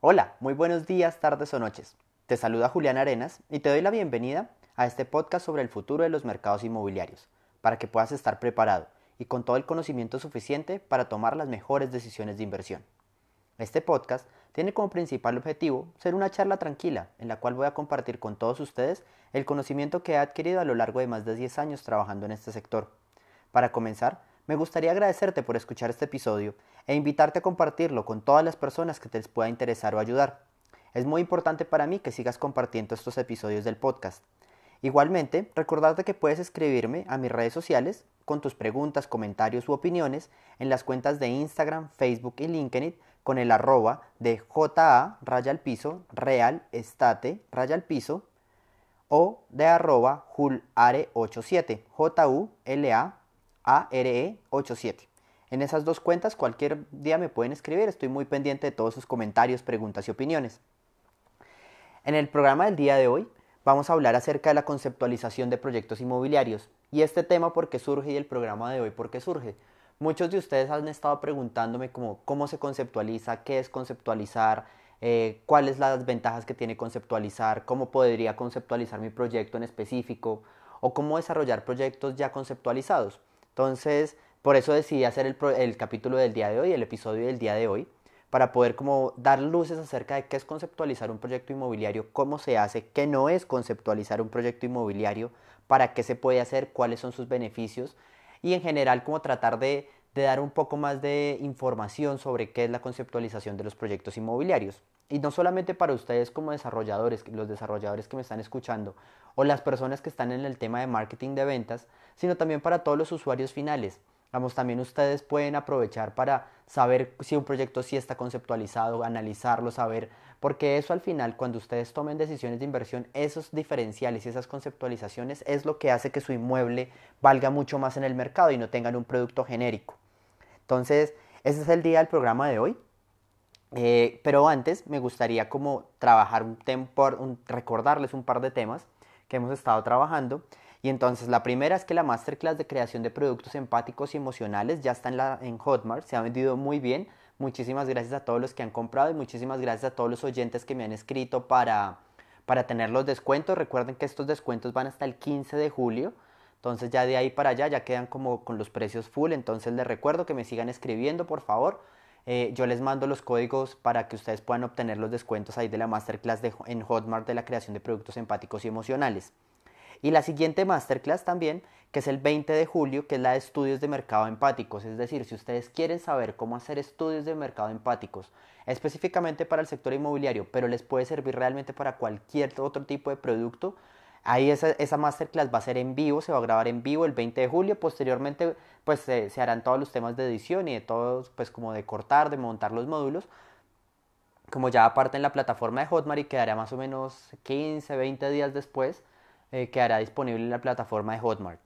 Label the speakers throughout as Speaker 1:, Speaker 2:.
Speaker 1: Hola, muy buenos días, tardes o noches. Te saluda Julián Arenas y te doy la bienvenida a este podcast sobre el futuro de los mercados inmobiliarios, para que puedas estar preparado y con todo el conocimiento suficiente para tomar las mejores decisiones de inversión. Este podcast tiene como principal objetivo ser una charla tranquila en la cual voy a compartir con todos ustedes el conocimiento que he adquirido a lo largo de más de 10 años trabajando en este sector. Para comenzar, me gustaría agradecerte por escuchar este episodio e invitarte a compartirlo con todas las personas que te les pueda interesar o ayudar. Es muy importante para mí que sigas compartiendo estos episodios del podcast. Igualmente, recordarte que puedes escribirme a mis redes sociales con tus preguntas, comentarios u opiniones en las cuentas de Instagram, Facebook y LinkedIn con el arroba de JA raya al piso, real estate raya al piso o de arroba julare87, J-U-L-A-A-R-E-87. En esas dos cuentas cualquier día me pueden escribir, estoy muy pendiente de todos sus comentarios, preguntas y opiniones. En el programa del día de hoy vamos a hablar acerca de la conceptualización de proyectos inmobiliarios. Y este tema por qué surge y el programa de hoy por qué surge. Muchos de ustedes han estado preguntándome cómo se conceptualiza, qué es conceptualizar, eh, cuáles las ventajas que tiene conceptualizar, cómo podría conceptualizar mi proyecto en específico o cómo desarrollar proyectos ya conceptualizados. Entonces, por eso decidí hacer el, capítulo del día de hoy, el episodio del día de hoy, para poder como dar luces acerca de qué es conceptualizar un proyecto inmobiliario, cómo se hace, qué no es conceptualizar un proyecto inmobiliario, para qué se puede hacer, cuáles son sus beneficios y en general como tratar de, de dar un poco más de información sobre qué es la conceptualización de los proyectos inmobiliarios. Y no solamente para ustedes como desarrolladores, los desarrolladores que me están escuchando, o las personas que están en el tema de marketing de ventas, sino también para todos los usuarios finales. Vamos, también ustedes pueden aprovechar para saber si un proyecto sí está conceptualizado, analizarlo, saber, porque eso al final, cuando ustedes tomen decisiones de inversión, esos diferenciales y esas conceptualizaciones es lo que hace que su inmueble valga mucho más en el mercado y no tengan un producto genérico. Entonces, ese es el día del programa de hoy. Eh, pero antes me gustaría como trabajar un recordarles un par de temas que hemos estado trabajando y entonces la primera es que la masterclass de creación de productos empáticos y emocionales ya está en, en Hotmart, se ha vendido muy bien. Muchísimas gracias a todos los que han comprado y muchísimas gracias a todos los oyentes que me han escrito para, para tener los descuentos. Recuerden que estos descuentos van hasta el 15 de julio. Entonces ya de ahí para allá ya quedan como con los precios full. Entonces les recuerdo que me sigan escribiendo, por favor. Eh, yo les mando los códigos para que ustedes puedan obtener los descuentos ahí de la masterclass de, en Hotmart de la creación de productos empáticos y emocionales. Y la siguiente masterclass también, que es el 20 de julio, que es la de estudios de mercado empáticos. Es decir, si ustedes quieren saber cómo hacer estudios de mercado empáticos, específicamente para el sector inmobiliario, pero les puede servir realmente para cualquier otro tipo de producto, ahí esa, masterclass va a ser en vivo, se va a grabar en vivo el 20 de julio. Posteriormente, pues se, harán todos los temas de edición y de todos, pues como de cortar, de montar los módulos como ya aparte en la plataforma de Hotmart y quedará más o menos 15, 20 días después, eh, quedará disponible en la plataforma de Hotmart.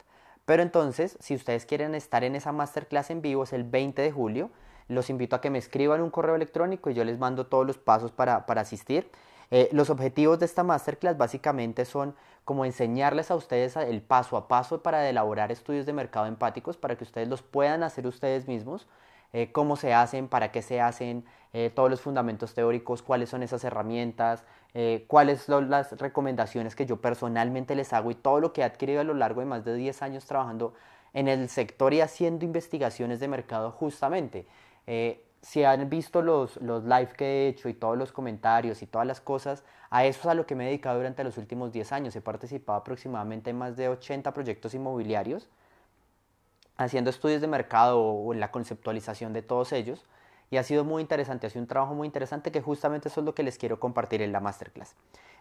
Speaker 1: Pero entonces, si ustedes quieren estar en esa masterclass en vivo, es el 20 de julio, los invito a que me escriban un correo electrónico y yo les mando todos los pasos para, asistir. Eh, los objetivos de esta masterclass básicamente son como enseñarles a ustedes el paso a paso para elaborar estudios de mercado empáticos para que ustedes los puedan hacer ustedes mismos eh, cómo se hacen, para qué se hacen, eh, todos los fundamentos teóricos, cuáles son esas herramientas, cuáles son las recomendaciones que yo personalmente les hago y todo lo que he adquirido a lo largo de más de 10 años trabajando en el sector y haciendo investigaciones de mercado justamente. Si han visto los, los live que he hecho y todos los comentarios y todas las cosas, a eso es a lo que me he dedicado durante los últimos 10 años. He participado aproximadamente en más de 80 proyectos inmobiliarios haciendo estudios de mercado o la conceptualización de todos ellos. Y ha sido muy interesante, ha sido un trabajo muy interesante que justamente eso es lo que les quiero compartir en la masterclass.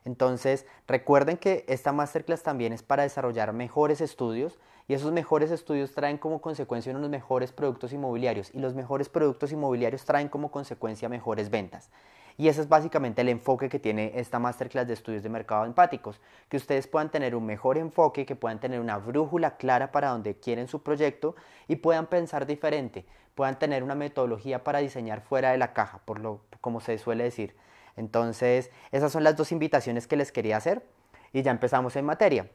Speaker 1: Entonces, recuerden que esta masterclass también es para desarrollar mejores estudios y esos mejores estudios traen como consecuencia unos mejores productos inmobiliarios y los mejores productos inmobiliarios traen como consecuencia mejores ventas. Y ese es básicamente el enfoque que tiene esta masterclass de estudios de mercado empáticos, que ustedes puedan tener un mejor enfoque, que puedan tener una brújula clara para donde quieren su proyecto y puedan pensar diferente, puedan tener una metodología para diseñar fuera de la caja, por lo como se suele decir. Entonces, esas son las dos invitaciones que les quería hacer y ya empezamos en materia.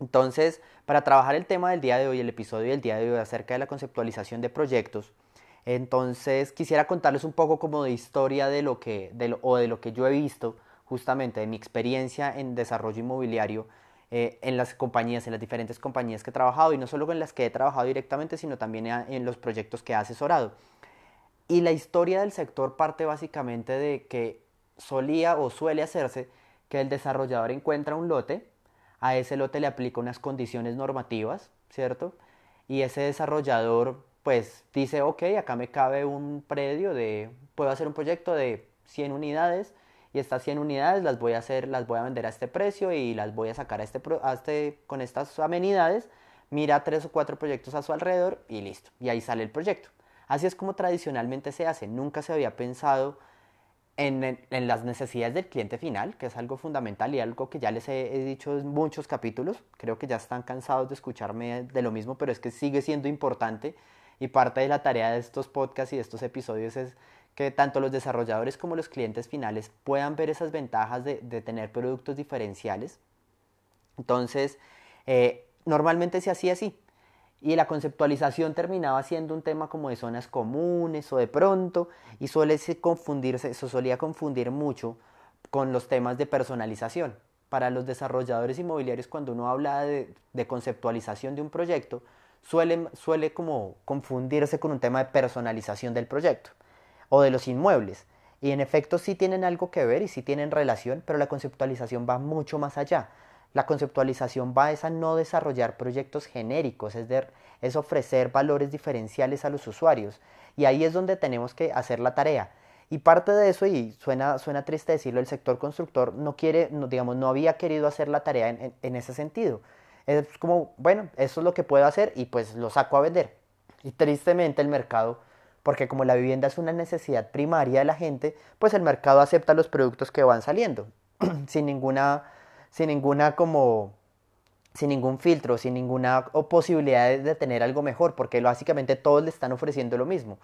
Speaker 1: Entonces, para trabajar el tema del día de hoy, el episodio del día de hoy acerca de la conceptualización de proyectos, Entonces quisiera contarles un poco como de historia de lo que, de o de lo que yo he visto justamente de mi experiencia en desarrollo inmobiliario eh, en las compañías, en las diferentes compañías que he trabajado y no solo en las que he trabajado directamente, sino también en los proyectos que he asesorado. Y la historia del sector parte básicamente de que solía o suele hacerse que el desarrollador encuentra un lote, a ese lote le aplica unas condiciones normativas, ¿cierto? Y ese desarrollador pues dice, ok, acá me cabe un predio de, puedo hacer un proyecto de 100 unidades y estas 100 unidades las voy a hacer, las voy a vender a este precio y las voy a sacar a este, a este, con estas amenidades, mira tres o cuatro proyectos a su alrededor y listo, y ahí sale el proyecto. Así es como tradicionalmente se hace, nunca se había pensado en, las necesidades del cliente final, que es algo fundamental y algo que ya les he, he, dicho en muchos capítulos. Creo que ya están cansados de escucharme de lo mismo, pero es que sigue siendo importante y parte de la tarea de estos podcasts y de estos episodios es que tanto los desarrolladores como los clientes finales puedan ver esas ventajas de, tener productos diferenciales. Entonces, eh, normalmente se hacía así. Y la conceptualización terminaba siendo un tema como de zonas comunes o de pronto, y suele confundirse, eso solía confundir mucho con los temas de personalización. Para los desarrolladores inmobiliarios, cuando uno habla de, de conceptualización de un proyecto, suele, suele como confundirse con un tema de personalización del proyecto o de los inmuebles. Y en efecto sí tienen algo que ver y sí tienen relación, pero la conceptualización va mucho más allá. La conceptualización va a no desarrollar proyectos genéricos, es, es ofrecer valores diferenciales a los usuarios. Y ahí es donde tenemos que hacer la tarea. Y parte de eso, y suena, suena triste decirlo, el sector constructor no quiere, no, digamos, no había querido hacer la tarea en, en ese sentido. Es como, bueno, eso es lo que puedo hacer y pues lo saco a vender. Y tristemente el mercado porque como la vivienda es una necesidad primaria de la gente, pues el mercado acepta los productos que van saliendo, sin ninguna, sin ninguna como, sin ningún filtro, sin ninguna posibilidad de tener algo mejor, porque básicamente todos le están ofreciendo lo mismo.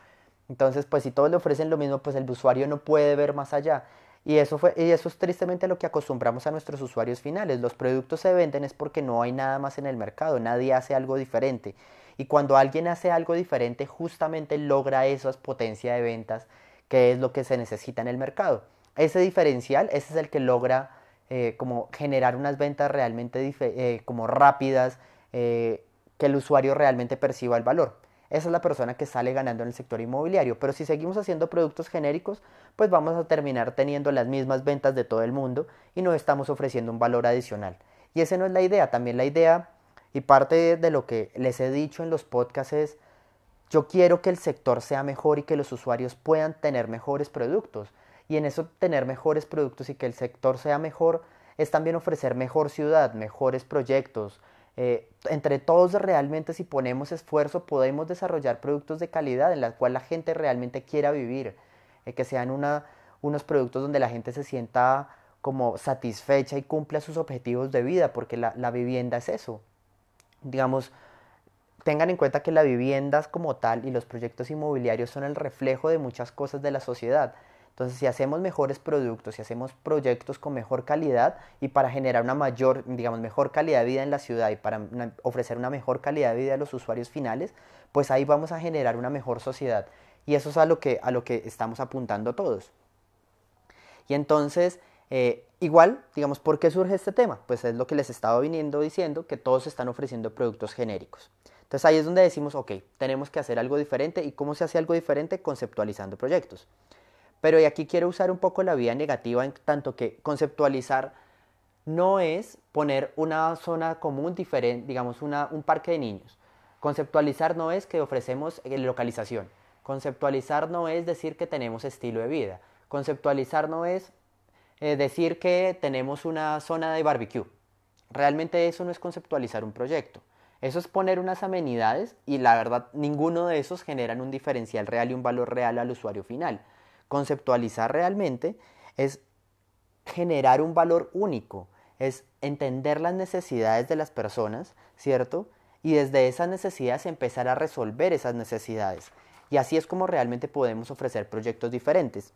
Speaker 1: Entonces, pues si todos le ofrecen lo mismo, pues el usuario no puede ver más allá. Y eso, fue, y eso es tristemente lo que acostumbramos a nuestros usuarios finales. Los productos se venden es porque no hay nada más en el mercado, nadie hace algo diferente. Y cuando alguien hace algo diferente, justamente logra esas potencia de ventas, que es lo que se necesita en el mercado. Ese diferencial, ese es el que logra eh, como generar unas ventas realmente eh, como rápidas, eh, que el usuario realmente perciba el valor. Esa es la persona que sale ganando en el sector inmobiliario. Pero si seguimos haciendo productos genéricos, pues vamos a terminar teniendo las mismas ventas de todo el mundo y no estamos ofreciendo un valor adicional. Y esa no es la idea. También la idea y parte de lo que les he dicho en los podcasts es, yo quiero que el sector sea mejor y que los usuarios puedan tener mejores productos. Y en eso tener mejores productos y que el sector sea mejor es también ofrecer mejor ciudad, mejores proyectos. Eh, entre todos realmente si ponemos esfuerzo podemos desarrollar productos de calidad en los cual la gente realmente quiera vivir. Eh, que sean unos productos donde la gente se sienta como satisfecha y cumpla sus objetivos de vida, porque la, la vivienda es eso digamos, tengan en cuenta que la vivienda como tal y los proyectos inmobiliarios son el reflejo de muchas cosas de la sociedad. Entonces, si hacemos mejores productos, si hacemos proyectos con mejor calidad y para generar una mayor, digamos, mejor calidad de vida en la ciudad y para ofrecer una mejor calidad de vida a los usuarios finales, pues ahí vamos a generar una mejor sociedad. Y eso es a lo que, a lo que estamos apuntando todos. Y entonces, eh, igual, digamos, ¿por qué surge este tema? Pues es lo que les estaba viniendo diciendo, que todos están ofreciendo productos genéricos. Entonces ahí es donde decimos, ok, tenemos que hacer algo diferente. ¿Y cómo se hace algo diferente? Conceptualizando proyectos. Pero y aquí quiero usar un poco la vía negativa en tanto que conceptualizar no es poner una zona común diferente, digamos, una, un parque de niños. Conceptualizar no es que ofrecemos eh, localización. Conceptualizar no es decir que tenemos estilo de vida. Conceptualizar no es eh, decir que tenemos una zona de barbecue. Realmente eso no es conceptualizar un proyecto. Eso es poner unas amenidades y la verdad ninguno de esos generan un diferencial real y un valor real al usuario final. Conceptualizar realmente es generar un valor único, es entender las necesidades de las personas, ¿cierto? Y desde esas necesidades empezar a resolver esas necesidades. Y así es como realmente podemos ofrecer proyectos diferentes.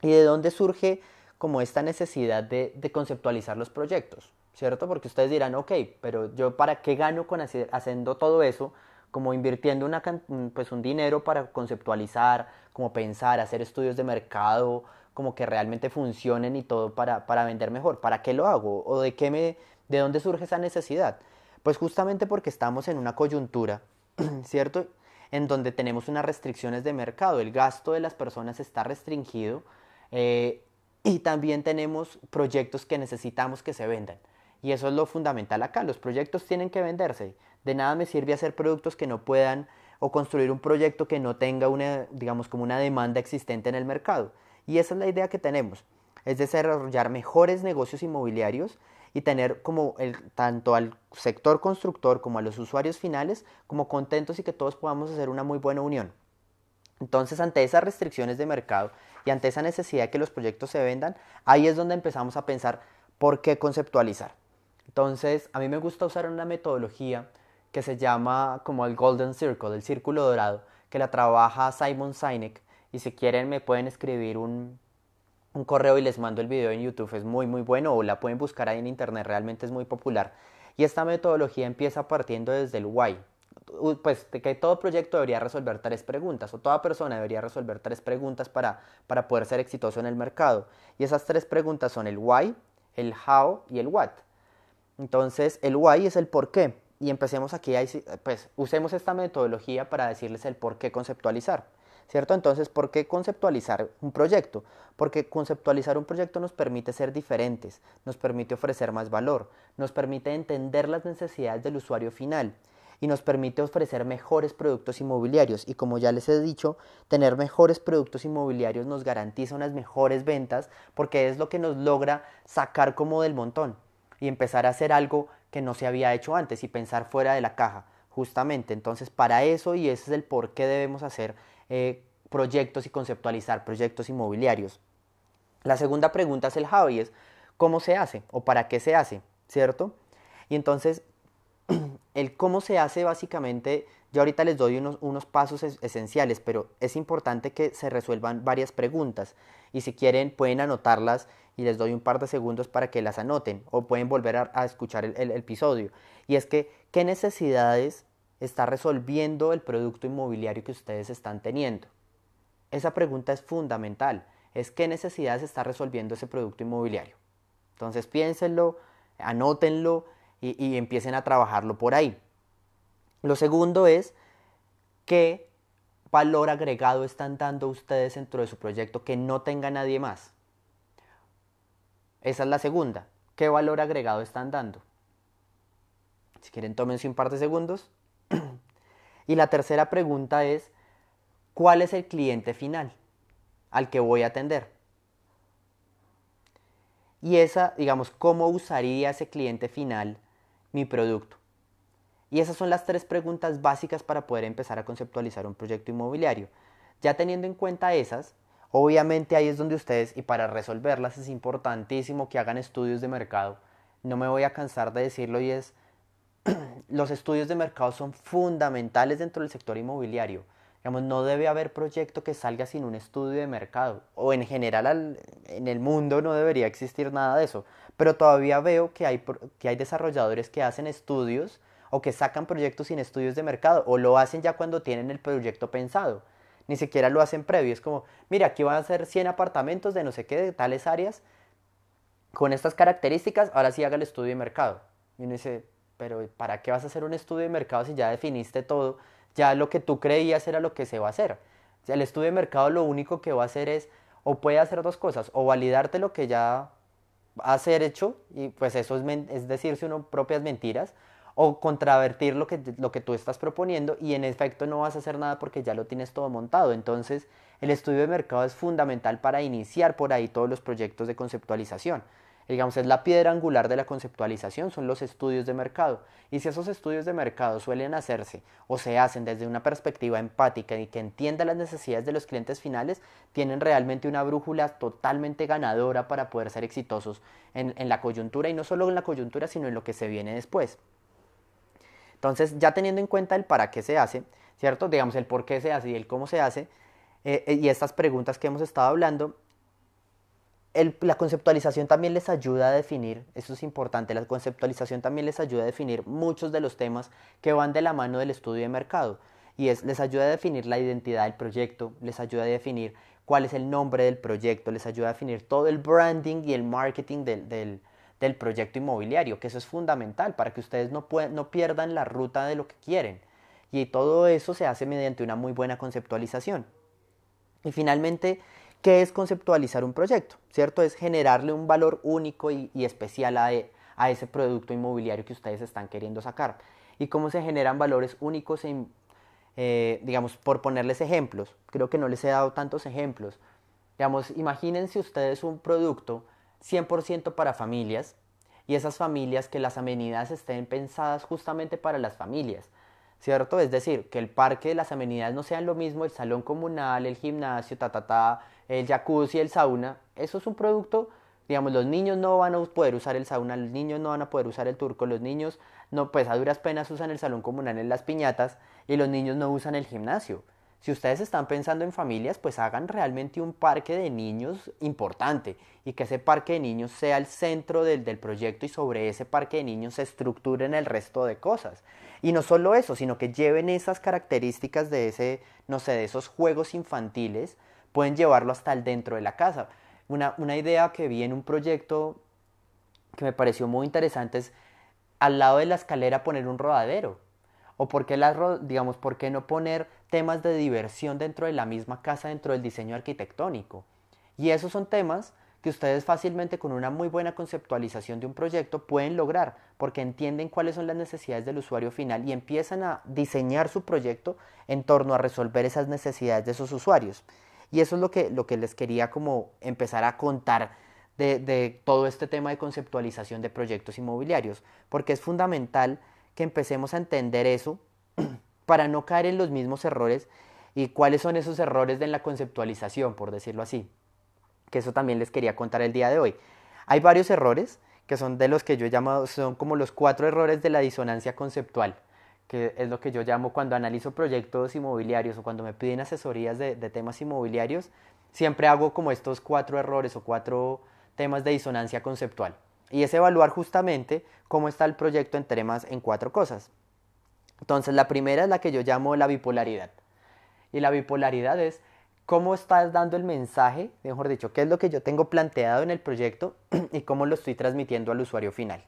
Speaker 1: ¿Y de dónde surge como esta necesidad de, conceptualizar los proyectos, ¿cierto? Porque ustedes dirán, ok, pero yo para qué gano con haciendo todo eso como invirtiendo pues un dinero para conceptualizar, como pensar, hacer estudios de mercado, como que realmente funcionen y todo para, para vender mejor. ¿Para qué lo hago? ¿O de qué me, de dónde surge esa necesidad? Pues justamente porque estamos en una coyuntura, ¿cierto? En donde tenemos unas restricciones de mercado, el gasto de las personas está restringido eh, y también tenemos proyectos que necesitamos que se vendan. Y eso es lo fundamental acá, los proyectos tienen que venderse. De nada me sirve hacer productos que no puedan o construir un proyecto que no tenga una, digamos, como una demanda existente en el mercado. Y esa es la idea que tenemos, es desarrollar mejores negocios inmobiliarios y tener como el, tanto al sector constructor como a los usuarios finales como contentos y que todos podamos hacer una muy buena unión. Entonces, ante esas restricciones de mercado y ante esa necesidad de que los proyectos se vendan, ahí es donde empezamos a pensar por qué conceptualizar. Entonces, a mí me gusta usar una metodología que se llama como el Golden Circle, el círculo dorado, que la trabaja Simon Sinek. Y si quieren me pueden escribir un, un correo y les mando el video en YouTube, es muy muy bueno o la pueden buscar ahí en internet, realmente es muy popular. Y esta metodología empieza partiendo desde el why, pues de que todo proyecto debería resolver tres preguntas o toda persona debería resolver tres preguntas para, para poder ser exitoso en el mercado. Y esas tres preguntas son el why, el how y el what. Entonces el why es el por qué. Y empecemos aquí, pues usemos esta metodología para decirles el por qué conceptualizar. ¿cierto? Entonces, ¿por qué conceptualizar un proyecto? Porque conceptualizar un proyecto nos permite ser diferentes, nos permite ofrecer más valor, nos permite entender las necesidades del usuario final y nos permite ofrecer mejores productos inmobiliarios. Y como ya les he dicho, tener mejores productos inmobiliarios nos garantiza unas mejores ventas porque es lo que nos logra sacar como del montón y empezar a hacer algo que no se había hecho antes y pensar fuera de la caja, justamente. Entonces, para eso y ese es el por qué debemos hacer eh, proyectos y conceptualizar proyectos inmobiliarios. La segunda pregunta es el how es cómo se hace o para qué se hace, ¿cierto? Y entonces, el cómo se hace básicamente, yo ahorita les doy unos, unos pasos esenciales, pero es importante que se resuelvan varias preguntas y si quieren pueden anotarlas y les doy un par de segundos para que las anoten o pueden volver a, escuchar el episodio. Y es que, ¿qué necesidades está resolviendo el producto inmobiliario que ustedes están teniendo? Esa pregunta es fundamental. Es qué necesidades está resolviendo ese producto inmobiliario. Entonces piénsenlo, anótenlo y, y empiecen a trabajarlo por ahí. Lo segundo es qué valor agregado están dando ustedes dentro de su proyecto que no tenga nadie más. Esa es la segunda. ¿Qué valor agregado están dando? Si quieren, tómense un par de segundos y la tercera pregunta es, ¿cuál es el cliente final al que voy a atender? Y esa, digamos, ¿cómo usaría ese cliente final mi producto? Y esas son las tres preguntas básicas para poder empezar a conceptualizar un proyecto inmobiliario. Ya teniendo en cuenta esas, obviamente ahí es donde ustedes, y para resolverlas es importantísimo que hagan estudios de mercado. No me voy a cansar de decirlo y es los estudios de mercado son fundamentales dentro del sector inmobiliario. Digamos, no debe haber proyecto que salga sin un estudio de mercado. O en general en el mundo no debería existir nada de eso. Pero todavía veo que hay, que hay desarrolladores que hacen estudios o que sacan proyectos sin estudios de mercado. O lo hacen ya cuando tienen el proyecto pensado. Ni siquiera lo hacen previo. Es como, mira, aquí van a ser 100 apartamentos de no sé qué, de tales áreas. Con estas características, ahora sí haga el estudio de mercado. Y uno dice, pero ¿para qué vas a hacer un estudio de mercado si ya definiste todo? Ya lo que tú creías era lo que se va a hacer. el estudio de mercado lo único que va a hacer es, o puede hacer dos cosas, o validarte lo que ya has hecho, y pues eso es, es decirse uno propias mentiras, o contravertir lo que, lo que tú estás proponiendo y en efecto no vas a hacer nada porque ya lo tienes todo montado. Entonces el estudio de mercado es fundamental para iniciar por ahí todos los proyectos de conceptualización digamos, es la piedra angular de la conceptualización, son los estudios de mercado. Y si esos estudios de mercado suelen hacerse o se hacen desde una perspectiva empática y que entienda las necesidades de los clientes finales, tienen realmente una brújula totalmente ganadora para poder ser exitosos en, en la coyuntura y no solo en la coyuntura, sino en lo que se viene después. Entonces, ya teniendo en cuenta el para qué se hace, ¿cierto? Digamos, el por qué se hace y el cómo se hace, eh, eh, y estas preguntas que hemos estado hablando, la conceptualización también les ayuda a definir, eso es importante, la conceptualización también les ayuda a definir muchos de los temas que van de la mano del estudio de mercado. Y es, les ayuda a definir la identidad del proyecto, les ayuda a definir cuál es el nombre del proyecto, les ayuda a definir todo el branding y el marketing del, del, proyecto inmobiliario, que eso es fundamental para que ustedes no, no pierdan la ruta de lo que quieren. Y todo eso se hace mediante una muy buena conceptualización. Y finalmente, ¿Qué es conceptualizar un proyecto? ¿Cierto? Es generarle un valor único y, especial a, a, ese producto inmobiliario que ustedes están queriendo sacar. ¿Y cómo se generan valores únicos, en, eh, digamos, por ponerles ejemplos? Creo que no les he dado tantos ejemplos. Digamos, imagínense ustedes un producto 100% para familias y esas familias que las amenidades estén pensadas justamente para las familias. ¿Cierto? Es decir, que el parque de las amenidades no sean lo mismo el salón comunal, el gimnasio, ta, ta, ta, el jacuzzi, el sauna, eso es un producto, digamos, los niños no van a poder usar el sauna, los niños no van a poder usar el turco, los niños no, pues a duras penas usan el salón comunal en las piñatas y los niños no usan el gimnasio. Si ustedes están pensando en familias, pues hagan realmente un parque de niños importante y que ese parque de niños sea el centro del, del, proyecto y sobre ese parque de niños se estructuren el resto de cosas. Y no solo eso, sino que lleven esas características de ese, no sé, de esos juegos infantiles pueden llevarlo hasta el dentro de la casa. Una, idea que vi en un proyecto que me pareció muy interesante es al lado de la escalera poner un rodadero. O por qué, digamos, por qué no poner temas de diversión dentro de la misma casa, dentro del diseño arquitectónico. Y esos son temas que ustedes fácilmente con una muy buena conceptualización de un proyecto pueden lograr, porque entienden cuáles son las necesidades del usuario final y empiezan a diseñar su proyecto en torno a resolver esas necesidades de esos usuarios. Y eso es lo que, lo que les quería como empezar a contar de, de todo este tema de conceptualización de proyectos inmobiliarios, porque es fundamental que empecemos a entender eso para no caer en los mismos errores y cuáles son esos errores de la conceptualización, por decirlo así. Que eso también les quería contar el día de hoy. Hay varios errores que son de los que yo he llamado, son como los cuatro errores de la disonancia conceptual que es lo que yo llamo cuando analizo proyectos inmobiliarios o cuando me piden asesorías de, temas inmobiliarios, siempre hago como estos cuatro errores o cuatro temas de disonancia conceptual. Y es evaluar justamente cómo está el proyecto en temas en cuatro cosas. Entonces, la primera es la que yo llamo la bipolaridad. Y la bipolaridad es cómo estás dando el mensaje, mejor dicho, qué es lo que yo tengo planteado en el proyecto y cómo lo estoy transmitiendo al usuario final.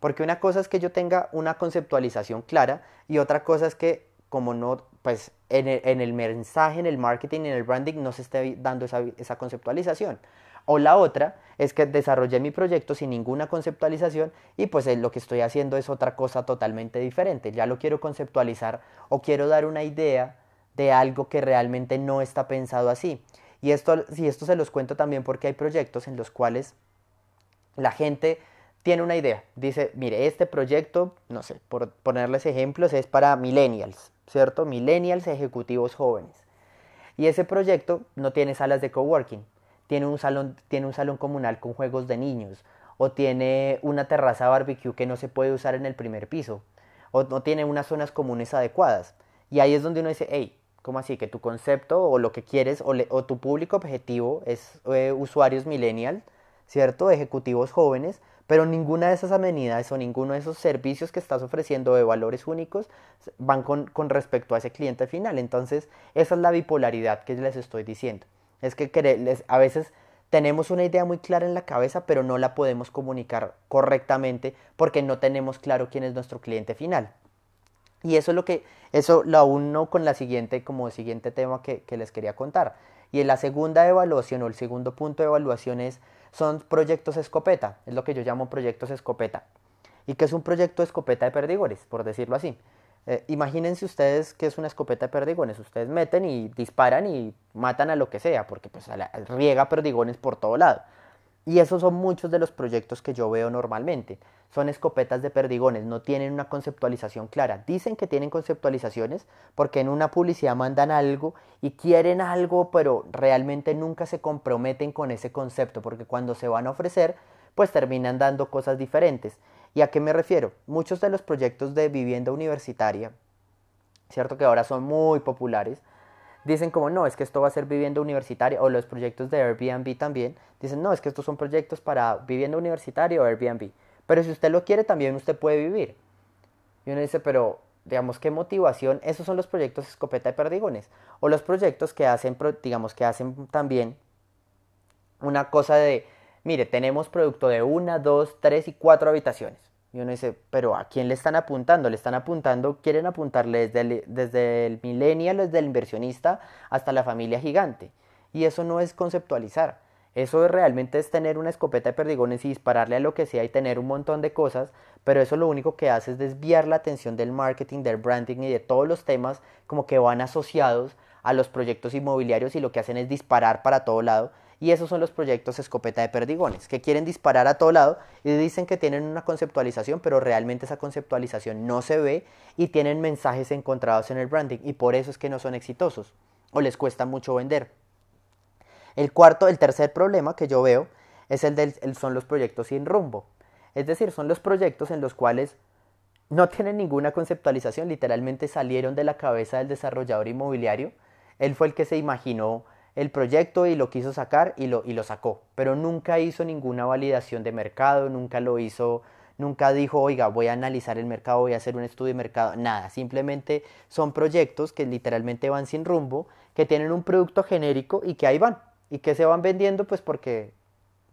Speaker 1: Porque una cosa es que yo tenga una conceptualización clara y otra cosa es que como no, pues en el, mensaje, en el marketing, en el branding no se esté dando esa, conceptualización. O la otra es que desarrollé mi proyecto sin ninguna conceptualización y pues lo que estoy haciendo es otra cosa totalmente diferente. Ya lo quiero conceptualizar o quiero dar una idea de algo que realmente no está pensado así. Y esto, si esto se los cuento también porque hay proyectos en los cuales la gente tiene una idea. Dice, mire, este proyecto, no sé, por ponerles ejemplos, es para millennials, ¿cierto? Millennials ejecutivos jóvenes. Y ese proyecto no tiene salas de coworking, tiene un salón, tiene un salón comunal con juegos de niños, o tiene una terraza barbecue que no se puede usar en el primer piso, o no tiene unas zonas comunes adecuadas. Y ahí es donde uno dice, hey, ¿cómo así? Que tu concepto o lo que quieres o, tu público objetivo es eh, usuarios millennials, ¿cierto? Ejecutivos jóvenes, pero ninguna de esas amenidades o ninguno de esos servicios que estás ofreciendo de valores únicos van con, respecto a ese cliente final. Entonces, esa es la bipolaridad que les estoy diciendo. Es que a veces tenemos una idea muy clara en la cabeza, pero no la podemos comunicar correctamente porque no tenemos claro quién es nuestro cliente final. Y eso es lo que, eso lo uno con la siguiente, como siguiente tema que, que les quería contar. Y en la segunda evaluación o el segundo punto de evaluación es son proyectos escopeta, es lo que yo llamo proyectos escopeta. ¿Y qué es un proyecto escopeta de perdigones, por decirlo así? Eh, imagínense ustedes que es una escopeta de perdigones. Ustedes meten y disparan y matan a lo que sea, porque pues riega perdigones por todo lado. Y esos son muchos de los proyectos que yo veo normalmente. Son escopetas de perdigones, no tienen una conceptualización clara. Dicen que tienen conceptualizaciones porque en una publicidad mandan algo y quieren algo, pero realmente nunca se comprometen con ese concepto, porque cuando se van a ofrecer, pues terminan dando cosas diferentes. ¿Y a qué me refiero? Muchos de los proyectos de vivienda universitaria, cierto que ahora son muy populares, dicen como no, es que esto va a ser vivienda universitaria o los proyectos de Airbnb también, dicen no, es que estos son proyectos para vivienda universitaria o Airbnb. Pero si usted lo quiere también usted puede vivir. Y uno dice, pero digamos, qué motivación, esos son los proyectos escopeta de perdigones. O los proyectos que hacen, digamos, que hacen también una cosa de, mire, tenemos producto de una, dos, tres y cuatro habitaciones. Y uno dice, pero ¿a quién le están apuntando? Le están apuntando, quieren apuntarle desde el, desde el millennial, desde el inversionista hasta la familia gigante. Y eso no es conceptualizar. Eso realmente es tener una escopeta de perdigones y dispararle a lo que sea y tener un montón de cosas, pero eso lo único que hace es desviar la atención del marketing, del branding y de todos los temas como que van asociados a los proyectos inmobiliarios y lo que hacen es disparar para todo lado y esos son los proyectos escopeta de perdigones, que quieren disparar a todo lado y dicen que tienen una conceptualización, pero realmente esa conceptualización no se ve y tienen mensajes encontrados en el branding y por eso es que no son exitosos o les cuesta mucho vender. El cuarto, el tercer problema que yo veo es el son los proyectos sin rumbo. Es decir, son los proyectos en los cuales no tienen ninguna conceptualización, literalmente salieron de la cabeza del desarrollador inmobiliario. Él fue el que se imaginó el proyecto y lo quiso sacar y lo, y lo sacó, pero nunca hizo ninguna validación de mercado, nunca lo hizo, nunca dijo, oiga, voy a analizar el mercado, voy a hacer un estudio de mercado, nada, simplemente son proyectos que literalmente van sin rumbo, que tienen un producto genérico y que ahí van, y que se van vendiendo pues porque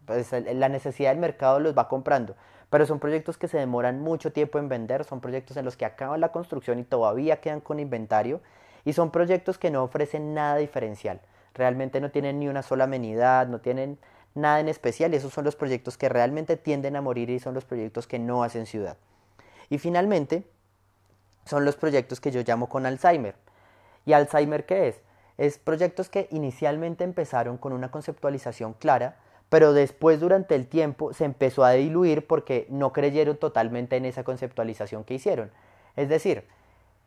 Speaker 1: pues, la necesidad del mercado los va comprando. Pero son proyectos que se demoran mucho tiempo en vender, son proyectos en los que acaban la construcción y todavía quedan con inventario, y son proyectos que no ofrecen nada diferencial realmente no tienen ni una sola amenidad, no tienen nada en especial y esos son los proyectos que realmente tienden a morir y son los proyectos que no hacen ciudad. Y finalmente, son los proyectos que yo llamo con Alzheimer. ¿Y Alzheimer qué es? Es proyectos que inicialmente empezaron con una conceptualización clara, pero después durante el tiempo se empezó a diluir porque no creyeron totalmente en esa conceptualización que hicieron. Es decir,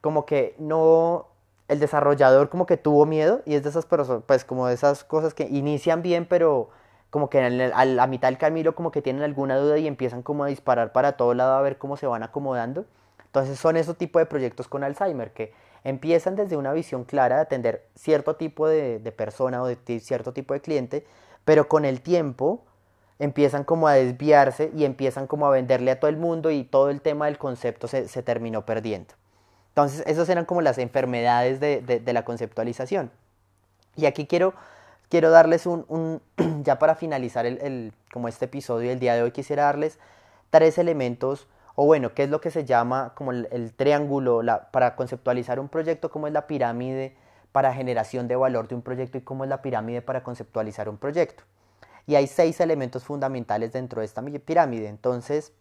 Speaker 1: como que no el desarrollador como que tuvo miedo y es de esas personas, pues como de esas cosas que inician bien, pero como que a la mitad del camino como que tienen alguna duda y empiezan como a disparar para todo lado a ver cómo se van acomodando. Entonces son esos tipos de proyectos con Alzheimer que empiezan desde una visión clara de atender cierto tipo de, persona o de cierto tipo de cliente, pero con el tiempo empiezan como a desviarse y empiezan como a venderle a todo el mundo y todo el tema del concepto se terminó perdiendo. Entonces, esas eran como las enfermedades de, la conceptualización. Y aquí quiero, quiero darles un, ya para finalizar el, como este episodio del día de hoy, quisiera darles tres elementos, o bueno, qué es lo que se llama como el, triángulo para conceptualizar un proyecto, cómo es la pirámide para generación de valor de un proyecto y cómo es la pirámide para conceptualizar un proyecto. Y hay seis elementos fundamentales dentro de esta pirámide. Entonces,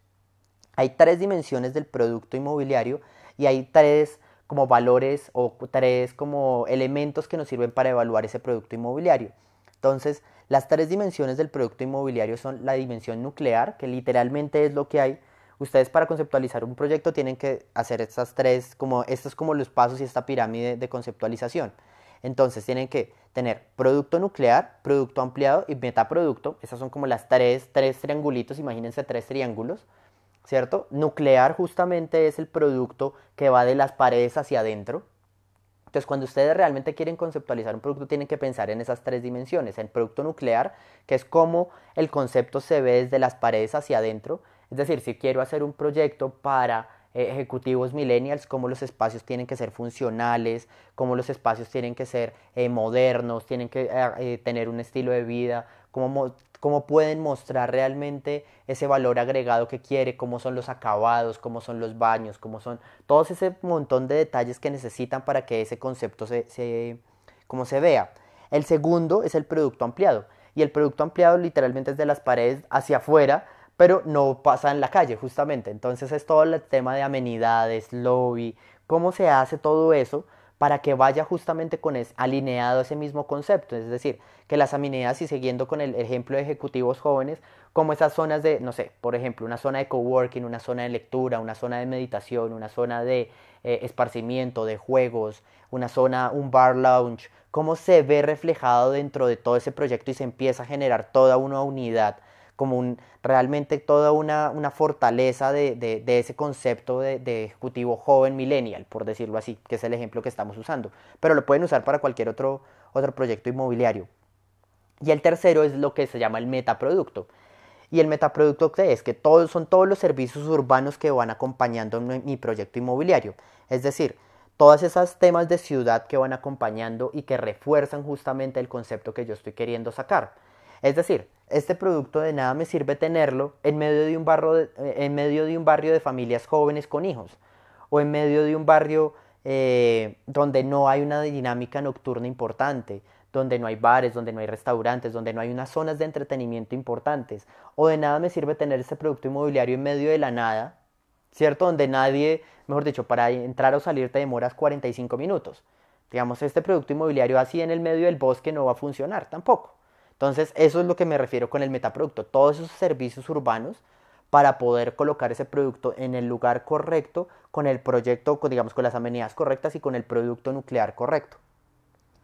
Speaker 1: hay tres dimensiones del producto inmobiliario y hay tres como valores o tres como elementos que nos sirven para evaluar ese producto inmobiliario. Entonces, las tres dimensiones del producto inmobiliario son la dimensión nuclear, que literalmente es lo que hay. Ustedes para conceptualizar un proyecto tienen que hacer estas tres, como estos como los pasos y esta pirámide de conceptualización. Entonces tienen que tener producto nuclear, producto ampliado y metaproducto. Esas son como las tres, tres triangulitos, imagínense tres triángulos. ¿Cierto? Nuclear justamente es el producto que va de las paredes hacia adentro. Entonces, cuando ustedes realmente quieren conceptualizar un producto, tienen que pensar en esas tres dimensiones. El producto nuclear, que es cómo el concepto se ve desde las paredes hacia adentro. Es decir, si quiero hacer un proyecto para eh, ejecutivos millennials, cómo los espacios tienen que ser funcionales, cómo los espacios tienen que ser eh, modernos, tienen que eh, tener un estilo de vida, cómo cómo pueden mostrar realmente ese valor agregado que quiere, cómo son los acabados, cómo son los baños, cómo son todos ese montón de detalles que necesitan para que ese concepto se, se, como se vea. El segundo es el producto ampliado y el producto ampliado literalmente es de las paredes hacia afuera, pero no pasa en la calle justamente. Entonces es todo el tema de amenidades, lobby, cómo se hace todo eso para que vaya justamente con es, alineado ese mismo concepto. Es decir, que las amenidades, y siguiendo con el ejemplo de ejecutivos jóvenes, como esas zonas de, no sé, por ejemplo, una zona de coworking, una zona de lectura, una zona de meditación, una zona de eh, esparcimiento, de juegos, una zona, un bar lounge, cómo se ve reflejado dentro de todo ese proyecto y se empieza a generar toda una unidad como realmente toda una, fortaleza de, ese concepto de, ejecutivo joven millennial, por decirlo así, que es el ejemplo que estamos usando. Pero lo pueden usar para cualquier otro, proyecto inmobiliario. Y el tercero es lo que se llama el metaproducto. Y el metaproducto es que todos, son todos los servicios urbanos que van acompañando mi proyecto inmobiliario. Es decir, todas esas temas de ciudad que van acompañando y que refuerzan justamente el concepto que yo estoy queriendo sacar. Es decir, este producto de nada me sirve tenerlo en medio de un, barrio de, en medio de, un barrio de familias jóvenes con hijos o en medio de un barrio eh, donde no hay una dinámica nocturna importante, donde no hay bares, donde no hay restaurantes, donde no hay unas zonas de entretenimiento importantes. O de nada me sirve tener ese producto inmobiliario en medio de la nada, ¿cierto? Donde nadie, mejor dicho, para entrar o salir te demoras 45 minutos. Digamos, este producto inmobiliario así en el medio del bosque no va a funcionar tampoco. Entonces, eso es lo que me refiero con el metaproducto, todos esos servicios urbanos para poder colocar ese producto en el lugar correcto, con el proyecto, digamos, con las amenidades correctas y con el producto nuclear correcto.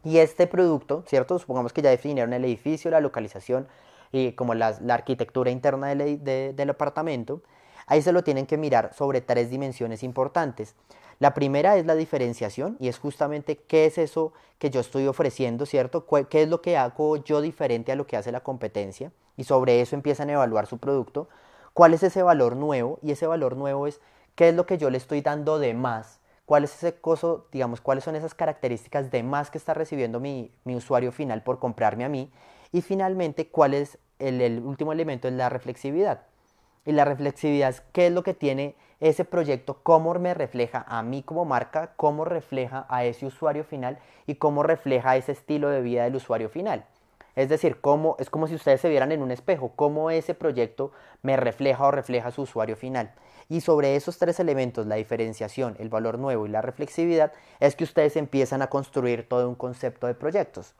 Speaker 1: Y este producto, ¿cierto? Supongamos que ya definieron el edificio, la localización y como la, arquitectura interna del, de, del apartamento, ahí se lo tienen que mirar sobre tres dimensiones importantes. La primera es la diferenciación y es justamente qué es eso que yo estoy ofreciendo, ¿cierto? ¿Qué es lo que hago yo diferente a lo que hace la competencia? Y sobre eso empiezan a evaluar su producto. ¿Cuál es ese valor nuevo? Y ese valor nuevo es qué es lo que yo le estoy dando de más. ¿Cuál es ese coso, digamos, cuáles son esas características de más que está recibiendo mi, usuario final por comprarme a mí? Y finalmente, ¿cuál es el, el último elemento? Es la reflexividad. Y la reflexividad es qué es lo que tiene ese proyecto, cómo me refleja a mí como marca, cómo refleja a ese usuario final y cómo refleja ese estilo de vida del usuario final. Es decir, cómo, es como si ustedes se vieran en un espejo, cómo ese proyecto me refleja o refleja su usuario final. Y sobre esos tres elementos, la diferenciación, el valor nuevo y la reflexividad, es que ustedes empiezan a construir todo un concepto de proyectos.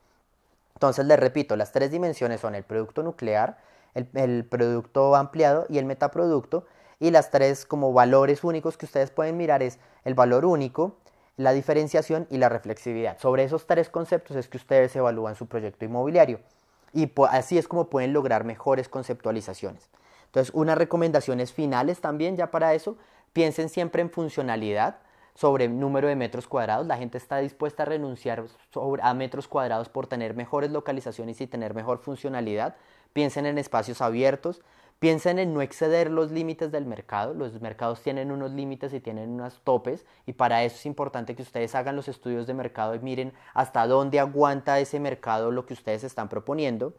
Speaker 1: Entonces, les repito, las tres dimensiones son el producto nuclear, el, producto ampliado y el metaproducto. Y las tres como valores únicos que ustedes pueden mirar es el valor único, la diferenciación y la reflexividad. Sobre esos tres conceptos es que ustedes evalúan su proyecto inmobiliario. Y así es como pueden lograr mejores conceptualizaciones. Entonces, unas recomendaciones finales también ya para eso. Piensen siempre en funcionalidad sobre número de metros cuadrados. La gente está dispuesta a renunciar a metros cuadrados por tener mejores localizaciones y tener mejor funcionalidad. Piensen en espacios abiertos. Piensen en no exceder los límites del mercado. Los mercados tienen unos límites y tienen unos topes y para eso es importante que ustedes hagan los estudios de mercado y miren hasta dónde aguanta ese mercado lo que ustedes están proponiendo.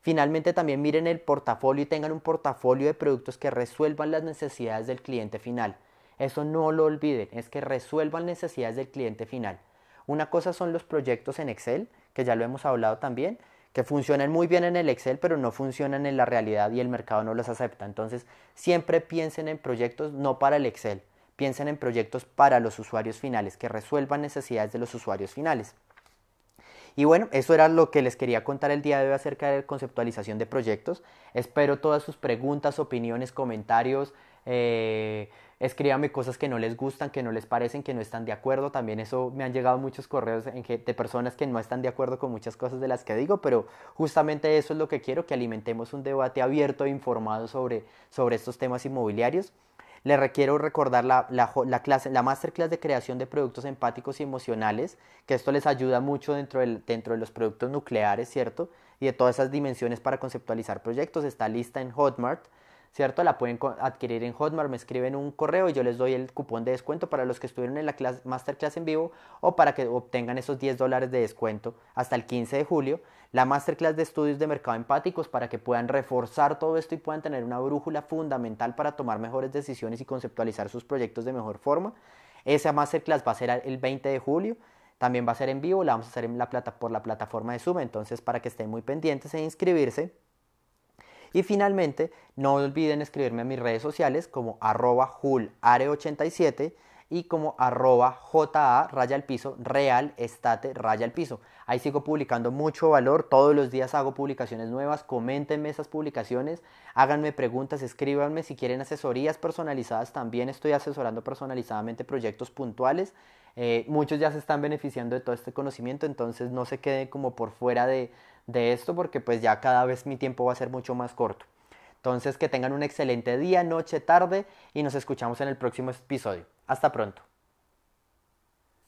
Speaker 1: Finalmente también miren el portafolio y tengan un portafolio de productos que resuelvan las necesidades del cliente final. Eso no lo olviden, es que resuelvan necesidades del cliente final. Una cosa son los proyectos en Excel, que ya lo hemos hablado también, que funcionan muy bien en el Excel, pero no funcionan en la realidad y el mercado no los acepta. Entonces, siempre piensen en proyectos no para el Excel, piensen en proyectos para los usuarios finales, que resuelvan necesidades de los usuarios finales. Y bueno, eso era lo que les quería contar el día de hoy acerca de conceptualización de proyectos. Espero todas sus preguntas, opiniones, comentarios. Eh, escríbame cosas que no les gustan, que no les parecen, que no están de acuerdo. También eso me han llegado muchos correos de personas que no están de acuerdo con muchas cosas de las que digo, pero justamente eso es lo que quiero, que alimentemos un debate abierto e informado sobre, sobre estos temas inmobiliarios. Les requiero recordar la, la, la, clase, la masterclass de creación de productos empáticos y emocionales, que esto les ayuda mucho dentro, del, dentro de los productos nucleares, ¿cierto? Y de todas esas dimensiones para conceptualizar proyectos. Está lista en Hotmart. ¿Cierto? La pueden adquirir en Hotmart, me escriben un correo y yo les doy el cupón de descuento para los que estuvieron en la masterclass en vivo o para que obtengan esos 10 dólares de descuento hasta el 15 de julio. La masterclass de estudios de mercado empáticos para que puedan reforzar todo esto y puedan tener una brújula fundamental para tomar mejores decisiones y conceptualizar sus proyectos de mejor forma. Esa masterclass va a ser el 20 de julio. También va a ser en vivo, la vamos a hacer en la plata, por la plataforma de Zoom, entonces para que estén muy pendientes e inscribirse. Y finalmente, no olviden escribirme a mis redes sociales como arroba hulare87 y como arroba ja raya al piso, real estate raya al piso. Ahí sigo publicando mucho valor, todos los días hago publicaciones nuevas, coméntenme esas publicaciones, háganme preguntas, escríbanme si quieren asesorías personalizadas, también estoy asesorando personalizadamente proyectos puntuales. Eh, muchos ya se están beneficiando de todo este conocimiento, entonces no se queden como por fuera de, de esto porque pues ya cada vez mi tiempo va a ser mucho más corto. Entonces que tengan un excelente día, noche, tarde y nos escuchamos en el próximo episodio. Hasta pronto.